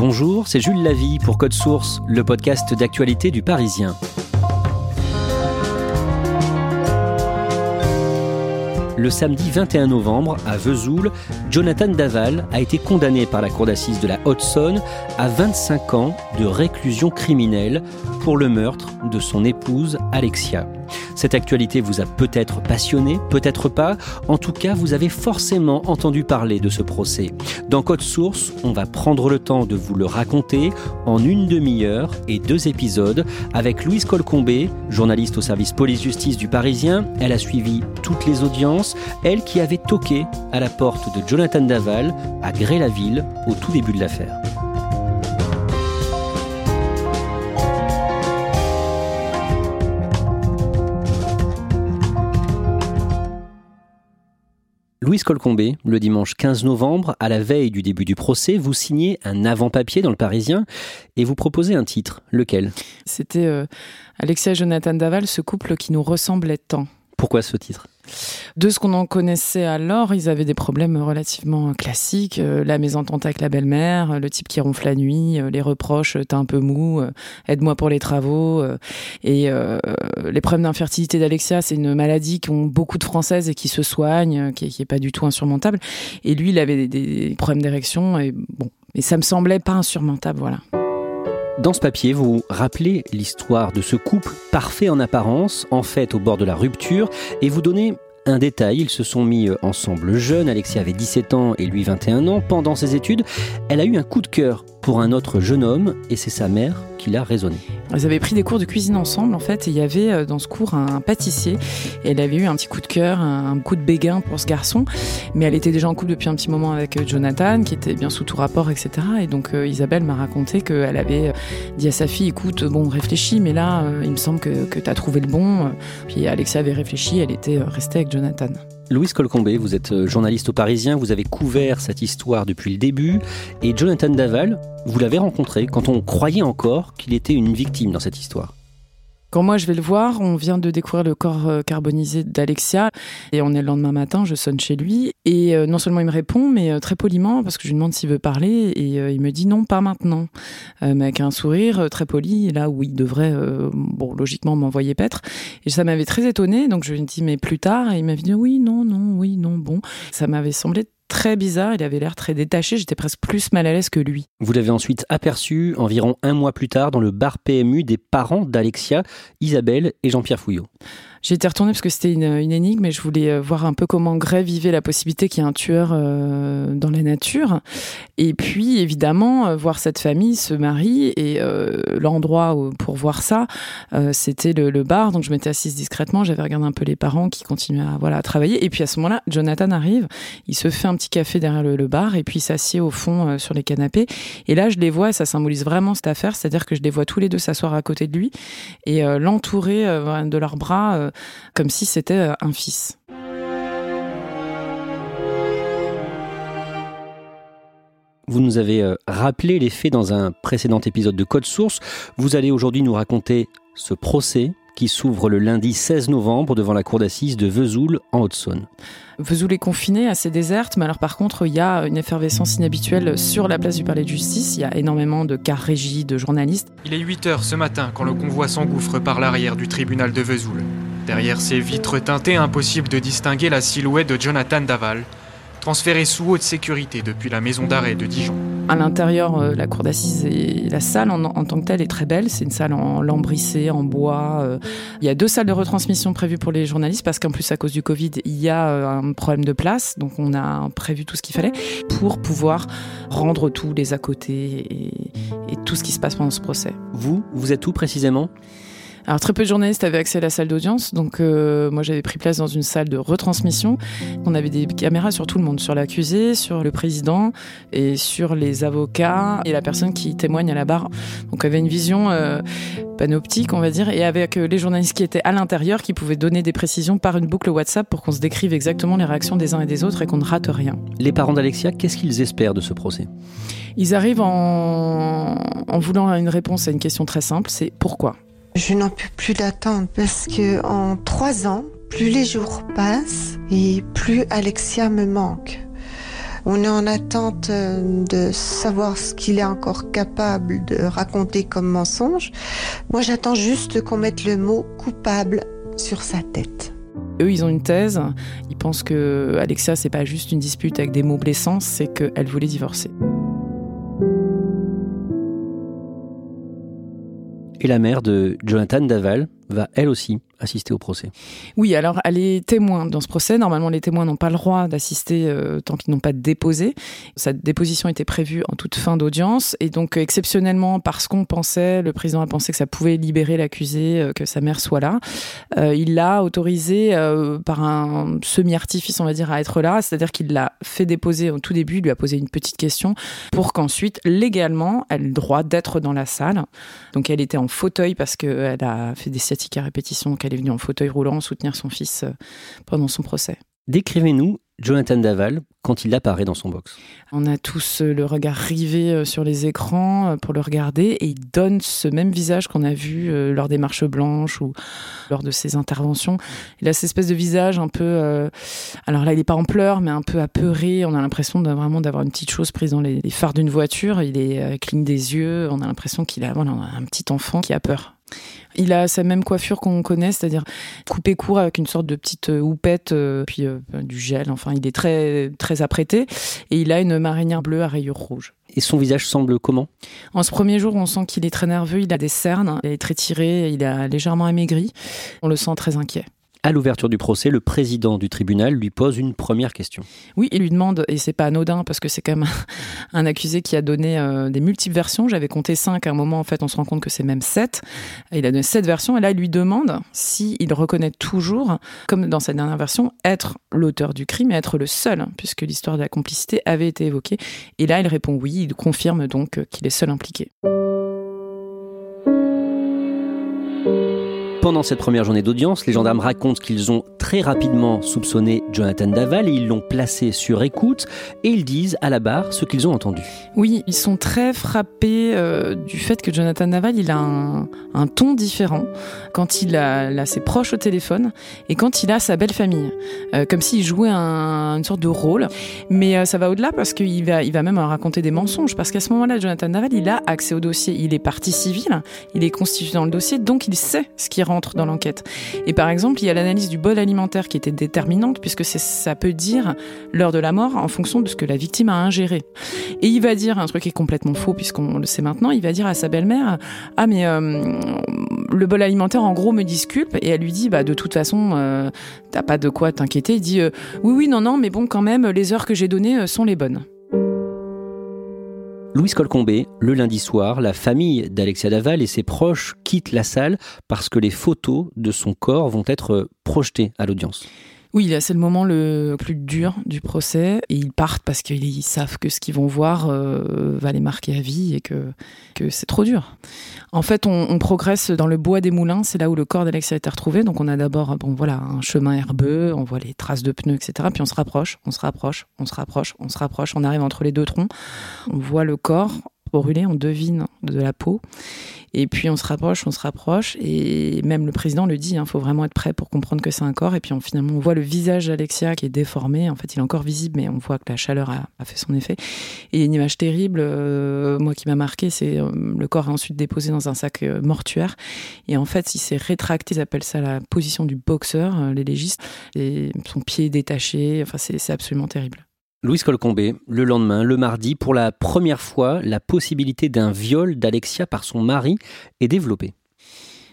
Bonjour, c'est Jules Lavie pour Code Source, le podcast d'actualité du Parisien. Le samedi 21 novembre, à Vesoul, Jonathan Daval a été condamné par la cour d'assises de la Haute-Saône à 25 ans de réclusion criminelle pour le meurtre de son épouse Alexia. Cette actualité vous a peut-être passionné, peut-être pas. En tout cas, vous avez forcément entendu parler de ce procès. Dans Code Source, on va prendre le temps de vous le raconter en une demi-heure et deux épisodes avec Louise Colcombé, journaliste au service police-justice du Parisien. Elle a suivi toutes les audiences, elle qui avait toqué à la porte de Jonathan Daval à Gré-la-Ville au tout début de l'affaire. Louise Colcombé, le dimanche 15 novembre, à la veille du début du procès, vous signez un avant-papier dans le Parisien et vous proposez un titre. Lequel? C'était euh, Alexia et Jonathan Daval, ce couple qui nous ressemblait tant. Pourquoi ce titre? De ce qu'on en connaissait alors, ils avaient des problèmes relativement classiques. Euh, la mésentente avec la belle-mère, le type qui ronfle la nuit, euh, les reproches, t'es un peu mou, euh, aide-moi pour les travaux. Et les problèmes d'infertilité d'Alexia, c'est une maladie qu'ont beaucoup de Françaises et qui se soigne, qui, qui est pas du tout insurmontable. Et lui, il avait des, des problèmes d'érection. Et bon, mais ça me semblait pas insurmontable, voilà. Dans ce papier, vous rappelez l'histoire de ce couple parfait en apparence, en fait au bord de la rupture, et vous donnez un détail, ils se sont mis ensemble jeunes, Alexia avait 17 ans et lui 21 ans. Pendant ses études, elle a eu un coup de cœur pour un autre jeune homme et c'est sa mère qui l'a raisonné. Ils avaient pris des cours de cuisine ensemble en fait et il y avait euh, dans ce cours un pâtissier et elle avait eu un petit coup de cœur, un coup de béguin pour ce garçon mais elle était déjà en couple depuis un petit moment avec euh, Jonathan qui était bien sous tout rapport etc. Et donc euh, Isabelle m'a raconté qu'elle avait dit à sa fille écoute bon réfléchis mais là il me semble que, que tu as trouvé le bon. Puis Alexia avait réfléchi, elle était restée avec Jonathan. Louise Colcombé, vous êtes euh, journaliste au Parisien, vous avez couvert cette histoire depuis le début, et Jonathan Daval, vous l'avez rencontré quand on croyait encore qu'il était une victime dans cette histoire. Quand moi je vais le voir, on vient de découvrir le corps euh, carbonisé d'Alexia et on est le lendemain matin, je sonne chez lui et euh, non seulement il me répond mais euh, très poliment parce que je lui demande s'il veut parler et il me dit non pas maintenant. Mais avec un sourire très poli là où il devrait bon logiquement m'envoyer paître. Et ça m'avait très étonné donc je lui ai dit mais plus tard et il m'avait dit oui non non oui non bon. Ça m'avait semblé très bizarre, il avait l'air très détaché, j'étais presque plus mal à l'aise que lui. Vous l'avez ensuite aperçu environ un mois plus tard dans le bar PMU des parents d'Alexia, Isabelle et Jean-Pierre Fouillot. J'ai été retournée parce que c'était une, énigme et je voulais euh, voir un peu comment Gray vivait la possibilité qu'il y ait un tueur euh, dans la nature. Et puis, évidemment, euh, voir cette famille se marier et l'endroit pour voir ça, c'était le, bar. Donc, je m'étais assise discrètement, j'avais regardé un peu les parents qui continuaient à, voilà, travailler. Et puis, à ce moment-là, Jonathan arrive, il se fait un petit café derrière le, bar et puis s'assied au fond sur les canapés. Et là, je les vois et ça symbolise vraiment cette affaire, c'est-à-dire que je les vois tous les deux s'asseoir à côté de lui et l'entourer de leurs bras comme si c'était euh, un fils. Vous nous avez euh, rappelé les faits dans un précédent épisode de Code Source. Vous allez aujourd'hui nous raconter ce procès qui s'ouvre le lundi 16 novembre devant la cour d'assises de Vesoul en Haute-Saône. Vesoul est confiné, assez déserte, mais alors par contre, il y a une effervescence inhabituelle sur la place du palais de justice. Il y a énormément de cars régis, de journalistes. Il est 8 heures ce matin quand le convoi s'engouffre par l'arrière du tribunal de Vesoul. Derrière ces vitres teintées, impossible de distinguer la silhouette de Jonathan Daval, transféré sous haute sécurité depuis la maison d'arrêt de Dijon. À l'intérieur, euh, la cour d'assises et la salle en, tant que telle est très belle. C'est une salle en lambrissé, en bois. Euh. Il y a deux salles de retransmission prévues pour les journalistes parce qu'en plus, à cause du Covid, il y a euh, un problème de place. Donc, on a prévu tout ce qu'il fallait pour pouvoir rendre tous les à côté et, et tout ce qui se passe pendant ce procès. Vous, vous êtes où précisément? Alors très peu de journalistes avaient accès à la salle d'audience, donc euh, moi j'avais pris place dans une salle de retransmission. On avait des caméras sur tout le monde, sur l'accusé, sur le président et sur les avocats et la personne qui témoigne à la barre. Donc on avait une vision euh, panoptique, on va dire, et avec euh, les journalistes qui étaient à l'intérieur, qui pouvaient donner des précisions par une boucle WhatsApp pour qu'on se décrive exactement les réactions des uns et des autres et qu'on ne rate rien. Les parents d'Alexia, qu'est-ce qu'ils espèrent de ce procès? Ils arrivent en, en voulant une réponse à une question très simple, c'est pourquoi? Je n'en peux plus d'attendre parce que en trois ans, plus les jours passent et plus Alexia me manque. On est en attente euh, de savoir ce qu'il est encore capable de raconter comme mensonge. Moi, j'attends juste qu'on mette le mot coupable sur sa tête. Eux, ils ont une thèse. Ils pensent que Alexia, c'est pas juste une dispute avec des mots blessants, c'est qu'elle voulait divorcer. Et la mère de Jonathan Daval va elle aussi assister au procès. Oui, alors elle est témoin dans ce procès. Normalement, les témoins n'ont pas le droit d'assister euh, tant qu'ils n'ont pas déposé. Sa déposition était prévue en toute fin d'audience et donc exceptionnellement parce qu'on pensait, le président a pensé que ça pouvait libérer l'accusé, euh, que sa mère soit là, euh, il l'a autorisé par un semi-artifice, on va dire, à être là. C'est-à-dire qu'il l'a fait déposer au tout début, il lui a posé une petite question pour qu'ensuite, légalement, elle ait le droit d'être dans la salle. Donc elle était en fauteuil parce qu'elle a fait des à répétition, elle est venue en fauteuil roulant soutenir son fils euh, pendant son procès. Décrivez-nous Jonathan Daval quand il apparaît dans son box On a tous euh, le regard rivé euh, sur les écrans pour le regarder et il donne ce même visage qu'on a vu lors des marches blanches ou lors de ses interventions. Il a cette espèce de visage un peu... alors là, il n'est pas en pleurs, mais un peu apeuré. On a l'impression vraiment d'avoir une petite chose prise dans les, phares d'une voiture. Il est cligne des yeux. On a l'impression qu'il a un petit enfant qui a peur. Il a sa même coiffure qu'on connaît, c'est-à-dire coupé court avec une sorte de petite euh, houppette, euh, puis euh, du gel. Enfin, il est très très apprêté et il a une marinière bleue à rayures rouges. Et son visage semble comment? En ce premier jour, on sent qu'il est très nerveux, il a des cernes, il est très tiré, il a légèrement amaigri. On le sent très inquiet. À l'ouverture du procès, le président du tribunal lui pose une première question. Oui, il lui demande, et c'est pas anodin parce que c'est quand même un accusé qui a donné euh, des multiples versions. J'avais compté cinq à un moment, en fait, on se rend compte que c'est même sept. Il a donné sept versions, et là, il lui demande s'il reconnaît toujours, comme dans sa dernière version, être l'auteur du crime et être le seul, puisque l'histoire de la complicité avait été évoquée. Et là, il répond oui, il confirme donc qu'il est seul impliqué. Pendant cette première journée d'audience, les gendarmes racontent qu'ils ont très rapidement soupçonné Jonathan Daval et ils l'ont placé sur écoute et ils disent à la barre ce qu'ils ont entendu. Oui, ils sont très frappés euh, du fait que Jonathan Daval, il a un, ton différent quand il a, ses proches au téléphone et quand il a sa belle famille, euh, comme s'il jouait une sorte de rôle. Mais euh, ça va au-delà parce qu'il va, il va même raconter des mensonges parce qu'à ce moment-là, Jonathan Daval, il a accès au dossier, il est partie civile, il est constitué dans le dossier, donc il sait ce qui dans l'enquête. Et par exemple, il y a l'analyse du bol alimentaire qui était déterminante, puisque ça peut dire l'heure de la mort en fonction de ce que la victime a ingéré. Et il va dire un truc qui est complètement faux, puisqu'on le sait maintenant, il va dire à sa belle-mère, ah mais euh, le bol alimentaire en gros me disculpe, et elle lui dit, bah de toute façon, euh, t'as pas de quoi t'inquiéter, il dit, euh, oui oui non non, mais bon quand même, les heures que j'ai données sont les bonnes. Louise Colcombé, le lundi soir, la famille d'Alexia Daval et ses proches quittent la salle parce que les photos de son corps vont être projetées à l'audience. Oui, c'est le moment le plus dur du procès. Et ils partent parce qu'ils savent que ce qu'ils vont voir euh, va les marquer à vie et que, que c'est trop dur. En fait, on, progresse dans le bois des moulins. C'est là où le corps d'Alexia a été retrouvé. Donc, on a d'abord bon, voilà, un chemin herbeux. On voit les traces de pneus, etc. Puis, on se rapproche, on se rapproche, on se rapproche, on se rapproche. On arrive entre les deux troncs. On voit le corps brûlé, on devine de la peau. Et puis on se rapproche, on se rapproche, et même le président le dit, il hein, faut vraiment être prêt pour comprendre que c'est un corps. Et puis on, finalement, on voit le visage d'Alexia qui est déformé. En fait, il est encore visible, mais on voit que la chaleur a, fait son effet. Et une image terrible, euh, moi qui m'a marqué, c'est euh, le corps est ensuite déposé dans un sac euh, mortuaire. Et en fait, il s'est rétracté, ils appellent ça la position du boxeur, les légistes, et son pied détaché. Enfin, c'est absolument terrible. Louise Colcombé, le lendemain, le mardi, pour la première fois, la possibilité d'un viol d'Alexia par son mari est développée.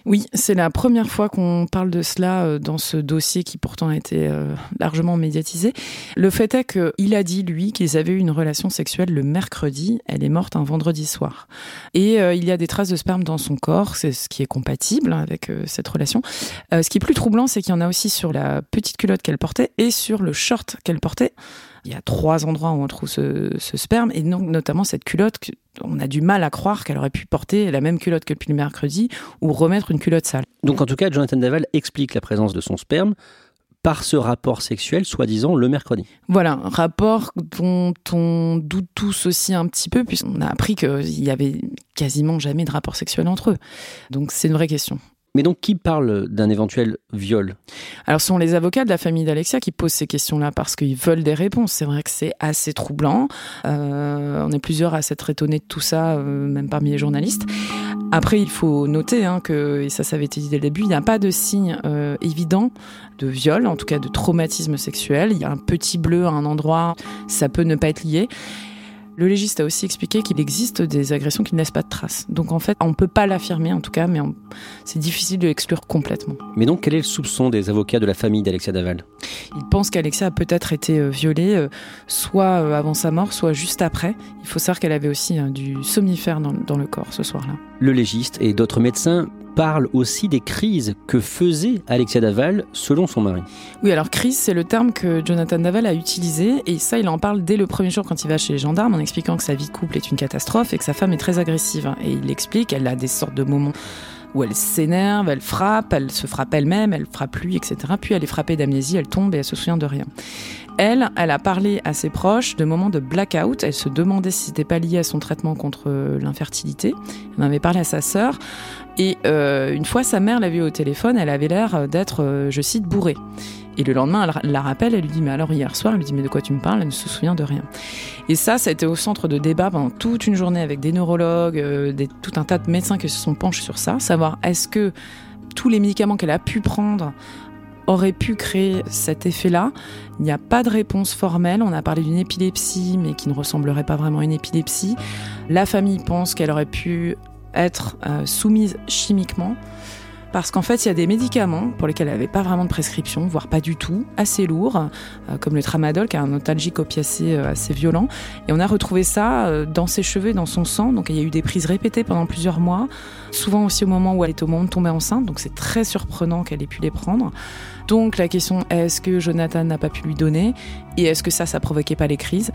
Oui, c'est la première fois qu'on parle de cela euh, dans ce dossier qui pourtant a été euh, largement médiatisé. Le fait est qu'il a dit, lui, qu'ils avaient eu une relation sexuelle le mercredi. Elle est morte un vendredi soir. Et euh, il y a des traces de sperme dans son corps, c'est ce qui est compatible avec cette relation. ce qui est plus troublant, c'est qu'il y en a aussi sur la petite culotte qu'elle portait et sur le short qu'elle portait il y a trois endroits où on trouve ce, sperme, et donc notamment cette culotte, on a du mal à croire qu'elle aurait pu porter la même culotte que depuis le mercredi, ou remettre une culotte sale. Donc en tout cas, Jonathan Daval explique la présence de son sperme par ce rapport sexuel, soi-disant le mercredi. Voilà, un rapport dont on doute tous aussi un petit peu, puisqu'on a appris qu'il y avait quasiment jamais de rapport sexuel entre eux. Donc c'est une vraie question. Mais donc, qui parle d'un éventuel viol? Alors, ce sont les avocats de la famille d'Alexia qui posent ces questions-là parce qu'ils veulent des réponses. C'est vrai que c'est assez troublant. Euh, on est plusieurs à s'être étonnés de tout ça, euh, même parmi les journalistes. Après, il faut noter hein, que, et ça, ça avait été dit dès le début, il n'y a pas de signe euh, évident de viol, en tout cas de traumatisme sexuel. Il y a un petit bleu à un endroit, ça peut ne pas être lié. Le légiste a aussi expliqué qu'il existe des agressions qui ne laissent pas de traces. Donc en fait, on ne peut pas l'affirmer en tout cas, mais c'est difficile de l'exclure complètement. Mais donc quel est le soupçon des avocats de la famille d'Alexia Daval? Ils pensent qu'Alexia a peut-être été euh, violée, euh, soit euh, avant sa mort, soit juste après. Il faut savoir qu'elle avait aussi du somnifère dans le corps ce soir-là. Le légiste et d'autres médecins parle aussi des crises que faisait Alexia Daval selon son mari. Oui, alors crise, c'est le terme que Jonathan Daval a utilisé et ça, il en parle dès le premier jour quand il va chez les gendarmes en expliquant que sa vie de couple est une catastrophe et que sa femme est très agressive. Et il explique, elle a des sortes de moments où elle s'énerve, elle frappe, elle se frappe elle-même, elle frappe lui, etc. Puis elle est frappée d'amnésie, elle tombe et elle se souvient de rien. Elle, elle a parlé à ses proches de moments de blackout. Elle se demandait si c'était pas lié à son traitement contre l'infertilité. Elle en avait parlé à sa sœur. Et euh, une fois, sa mère l'a vue au téléphone, elle avait l'air d'être, euh, je cite, bourrée. Et le lendemain, elle la rappelle, elle lui dit, mais alors hier soir, elle lui dit, mais de quoi tu me parles? Elle ne se souvient de rien. Et ça, ça a été au centre de débat pendant toute une journée avec des neurologues, euh, des, tout un tas de médecins qui se sont penchés sur ça, savoir est-ce que tous les médicaments qu'elle a pu prendre auraient pu créer cet effet-là. Il n'y a pas de réponse formelle. On a parlé d'une épilepsie, mais qui ne ressemblerait pas vraiment à une épilepsie. La famille pense qu'elle aurait pu être euh, soumise chimiquement. Parce qu'en fait, il y a des médicaments pour lesquels elle n'avait pas vraiment de prescription, voire pas du tout, assez lourds, euh, comme le tramadol, qui a un nostalgique opiacé euh, assez violent. Et on a retrouvé ça dans ses cheveux, dans son sang. Donc il y a eu des prises répétées pendant plusieurs mois, souvent aussi au moment où elle est au moment de tomber enceinte. Donc c'est très surprenant qu'elle ait pu les prendre. Donc la question est-ce que Jonathan n'a pas pu lui donner? Et est-ce que ça, ça provoquait pas les crises?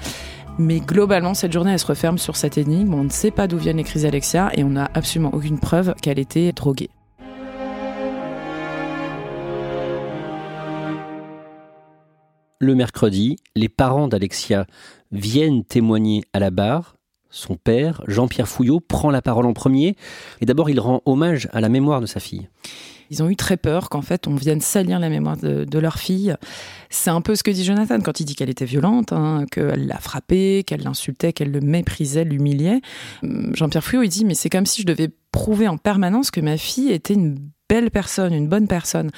Mais globalement, cette journée, elle se referme sur cette énigme. On ne sait pas d'où viennent les crises Alexia et on n'a absolument aucune preuve qu'elle était droguée. Le mercredi, les parents d'Alexia viennent témoigner à la barre. Son père, Jean-Pierre Fouillot, prend la parole en premier et d'abord il rend hommage à la mémoire de sa fille. Ils ont eu très peur qu'en fait on vienne salir la mémoire de, leur fille. C'est un peu ce que dit Jonathan quand il dit qu'elle était violente, hein, qu'elle l'a frappé, qu'elle l'insultait, qu'elle le méprisait, l'humiliait. Hum, Jean-Pierre Fouillot, il dit mais c'est comme si je devais prouver en permanence que ma fille était une belle personne, une bonne personne.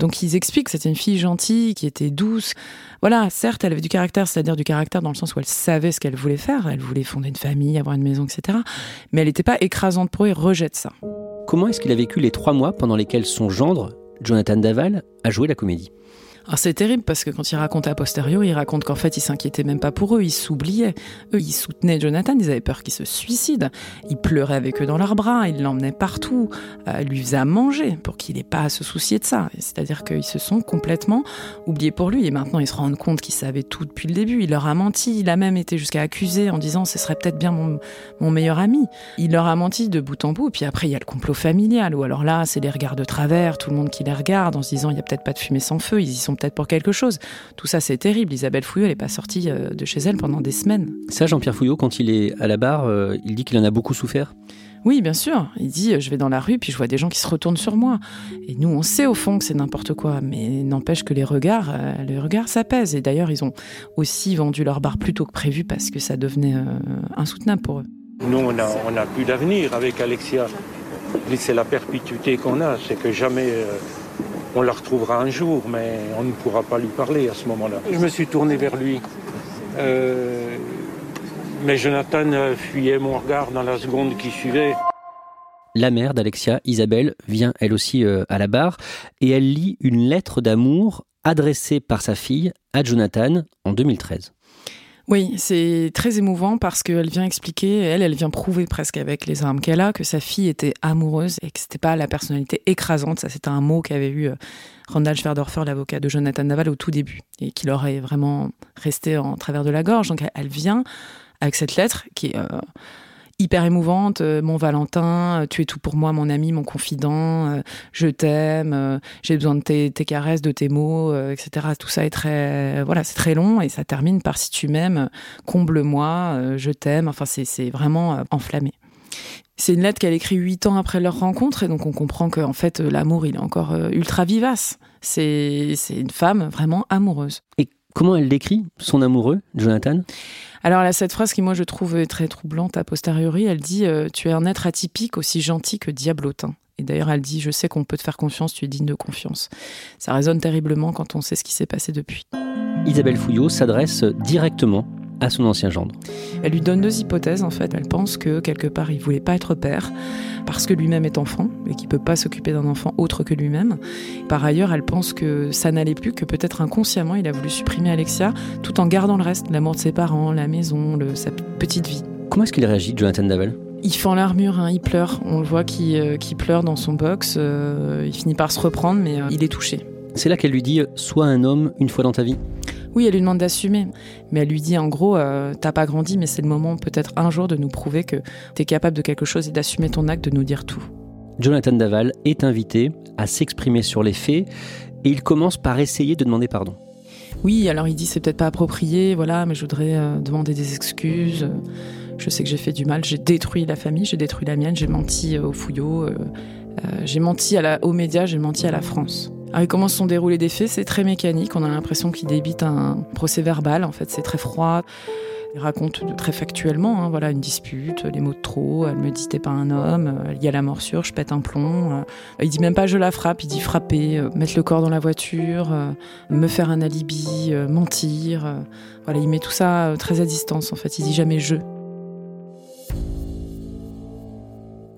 Donc ils expliquent que c'était une fille gentille, qui était douce. Voilà, certes, elle avait du caractère, c'est-à-dire du caractère dans le sens où elle savait ce qu'elle voulait faire. Elle voulait fonder une famille, avoir une maison, etc. Mais elle n'était pas écrasante pour eux, rejette ça. Comment est-ce qu'il a vécu les trois mois pendant lesquels son gendre, Jonathan Daval, a joué la comédie? C'est terrible parce que quand il raconte à posteriori, il raconte qu'en fait il s'inquiétait même pas pour eux, il s'oubliait. Eux, ils soutenaient Jonathan, ils avaient peur qu'il se suicide. Il pleurait avec eux dans leurs bras, il l'emmenait partout, euh, lui faisait à manger pour qu'il n'ait pas à se soucier de ça. C'est-à-dire qu'ils se sont complètement oubliés pour lui et maintenant ils se rendent compte qu'il savait tout depuis le début. Il leur a menti, il a même été jusqu'à accuser en disant ce serait peut-être bien mon, meilleur ami. Il leur a menti de bout en bout. Puis après il y a le complot familial où alors là c'est les regards de travers, tout le monde qui les regarde en se disant il y a peut-être pas de fumée sans feu, ils y sont peut-être pour quelque chose. Tout ça, c'est terrible. Isabelle Fouillot, elle n'est pas sortie euh, de chez elle pendant des semaines. Ça, Jean-Pierre Fouillot, quand il est à la barre, euh, il dit qu'il en a beaucoup souffert oui, bien sûr. Il dit, euh, je vais dans la rue, puis je vois des gens qui se retournent sur moi. Et nous, on sait au fond que c'est n'importe quoi, mais n'empêche que les regards, les regards, ça pèse. Et d'ailleurs, ils ont aussi vendu leur bar plus tôt que prévu parce que ça devenait insoutenable pour eux. Nous, on n'a on a plus d'avenir avec Alexia. C'est la perpétuité qu'on a, c'est que jamais on la retrouvera un jour, mais on ne pourra pas lui parler à ce moment-là. Je me suis tourné vers lui. Euh, mais Jonathan fuyait mon regard dans la seconde qui suivait. La mère d'Alexia, Isabelle, vient elle aussi euh, à la barre et elle lit une lettre d'amour adressée par sa fille à Jonathan en 2013. Oui, c'est très émouvant parce qu'elle vient expliquer, elle, elle vient prouver presque avec les armes qu'elle a que sa fille était amoureuse et que c'était pas la personnalité écrasante. Ça, c'était un mot qu'avait eu euh, Randall Schwerdorfer, l'avocat de Jonathan Naval, au tout début et qui leur est vraiment resté en travers de la gorge. Donc, elle vient avec cette lettre qui est euh, hyper émouvante. Euh, mon Valentin, euh, tu es tout pour moi, mon ami, mon confident. Euh, je t'aime. J'ai besoin de tes, caresses, de tes mots, etc. Tout ça est très, voilà, c'est très long et ça termine par si tu m'aimes, comble-moi, je t'aime. Enfin, c'est vraiment enflammé. C'est une lettre qu'elle écrit huit ans après leur rencontre et donc on comprend qu'en fait l'amour il est encore ultra vivace. C'est une femme vraiment amoureuse. Et comment elle décrit son amoureux, Jonathan? Alors, elle a cette phrase qui, moi, je trouve très troublante a posteriori. Elle dit euh, Tu es un être atypique, aussi gentil que diablotin. Et d'ailleurs, elle dit Je sais qu'on peut te faire confiance, tu es digne de confiance. Ça résonne terriblement quand on sait ce qui s'est passé depuis. Isabelle Fouillot s'adresse directement à son ancien gendre. Elle lui donne deux hypothèses en fait. Elle pense que quelque part il voulait pas être père parce que lui-même est enfant et qu'il peut pas s'occuper d'un enfant autre que lui-même. Par ailleurs, elle pense que ça n'allait plus, que peut-être inconsciemment il a voulu supprimer Alexia tout en gardant le reste, l'amour de ses parents, la maison, le, sa petite vie. Comment est-ce qu'il réagit, Jonathan Davel il fend l'armure, hein, il pleure. On le voit qui euh, pleure dans son box. Euh, il finit par se reprendre, mais euh, il est touché. C'est là qu'elle lui dit Sois un homme une fois dans ta vie oui, elle lui demande d'assumer. Mais elle lui dit en gros, euh, t'as pas grandi, mais c'est le moment peut-être un jour de nous prouver que t'es capable de quelque chose et d'assumer ton acte, de nous dire tout. Jonathan Daval est invité à s'exprimer sur les faits et il commence par essayer de demander pardon. Oui, alors il dit c'est peut-être pas approprié, voilà, mais je voudrais euh, demander des excuses. Je sais que j'ai fait du mal, j'ai détruit la famille, j'ai détruit la mienne, j'ai menti euh, aux fouillots, j'ai menti à la, aux médias, j'ai menti à la France. Alors, comment se sont déroulés des faits? C'est très mécanique. On a l'impression qu'il débite un procès verbal. En fait, c'est très froid. Il raconte très factuellement, hein, voilà, une dispute, les mots de trop. Elle me dit t'es pas un homme. Il y a la morsure, je pète un plomb. Euh, il dit même pas je la frappe. Il dit frapper, euh, mettre le corps dans la voiture, euh, me faire un alibi, mentir. Voilà, il met tout ça très à distance. En fait, il dit jamais je.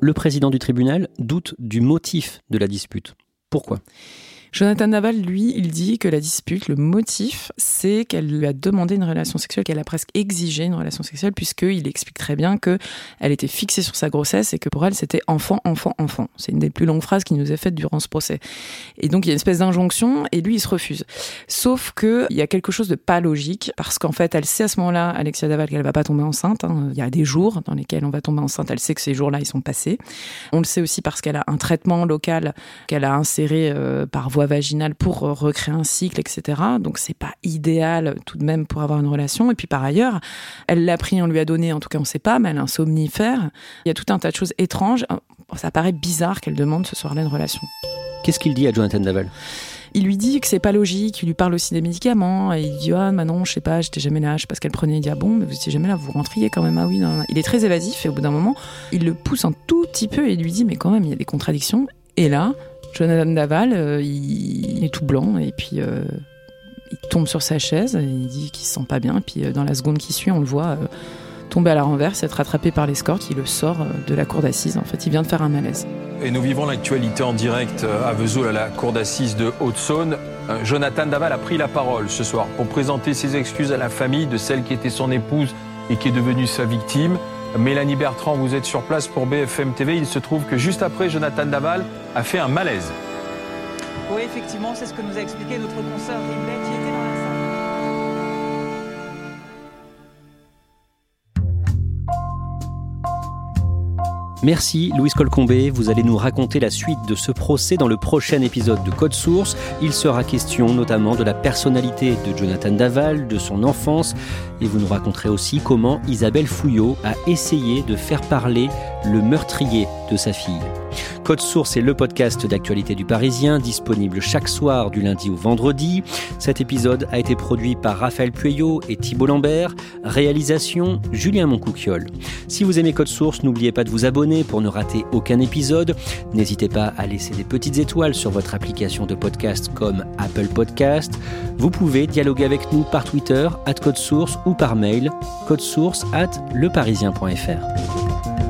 Le président du tribunal doute du motif de la dispute. Pourquoi? Jonathan Naval, lui, il dit que la dispute, le motif, c'est qu'elle lui a demandé une relation sexuelle, qu'elle a presque exigé une relation sexuelle, puisqu'il explique très bien que elle était fixée sur sa grossesse et que pour elle, c'était enfant, enfant, enfant. C'est une des plus longues phrases qui nous est faite durant ce procès. Et donc, il y a une espèce d'injonction et lui, il se refuse. Sauf qu'il y a quelque chose de pas logique, parce qu'en fait, elle sait à ce moment-là, Alexia Daval, qu'elle va pas tomber enceinte. Hein. Il y a des jours dans lesquels on va tomber enceinte. Elle sait que ces jours-là, ils sont passés. On le sait aussi parce qu'elle a un traitement local qu'elle a inséré euh, par voie vaginale pour euh, recréer un cycle, etc. Donc c'est pas idéal tout de même pour avoir une relation. Et puis par ailleurs, elle l'a pris, on lui a donné, en tout cas on sait pas, mais elle a un somnifère. Il y a tout un tas de choses étranges. Ça paraît bizarre qu'elle demande ce soir-là une relation. Qu'est-ce qu'il dit à Jonathan Daval il lui dit que c'est pas logique, il lui parle aussi des médicaments, et il dit Ah, bah non, je sais pas, j'étais jamais là, je sais pas ce qu'elle prenait. Il dit Ah bon, mais vous étiez jamais là, vous rentriez quand même. Ah oui, non. Il est très évasif, et au bout d'un moment, il le pousse un tout petit peu et il lui dit Mais quand même, il y a des contradictions. Et là, Jonathan Daval, euh, il, est tout blanc et puis euh, il tombe sur sa chaise et il dit qu'il se sent pas bien. Puis euh, dans la seconde qui suit, on le voit tomber à la renverse, être rattrapé par l'escorte, il le sort de la cour d'assises. En fait, il vient de faire un malaise. Et nous vivons l'actualité en direct à Vesoul, à la cour d'assises de Haute-Saône. Jonathan Daval a pris la parole ce soir pour présenter ses excuses à la famille de celle qui était son épouse et qui est devenue sa victime. Mélanie Bertrand, vous êtes sur place pour BFM TV. Il se trouve que juste après, Jonathan Daval a fait un malaise. Oui, effectivement, c'est ce que nous a expliqué notre consoeur qui était dans la salle. Merci Louise Colcombé, vous allez nous raconter la suite de ce procès dans le prochain épisode de Code Source. Il sera question notamment de la personnalité de Jonathan Daval, de son enfance, et vous nous raconterez aussi comment Isabelle Fouillot a essayé de faire parler le meurtrier de sa fille. Code Source est le podcast d'actualité du Parisien, disponible chaque soir du lundi au vendredi. Cet épisode a été produit par Raphaël Pueyo et Thibault Lambert. Réalisation Julien Moncouquiole. Si vous aimez Code Source, n'oubliez pas de vous abonner pour ne rater aucun épisode. N'hésitez pas à laisser des petites étoiles sur votre application de podcast comme Apple Podcast. Vous pouvez dialoguer avec nous par Twitter, at Code Source ou par mail, codesource at leparisien.fr.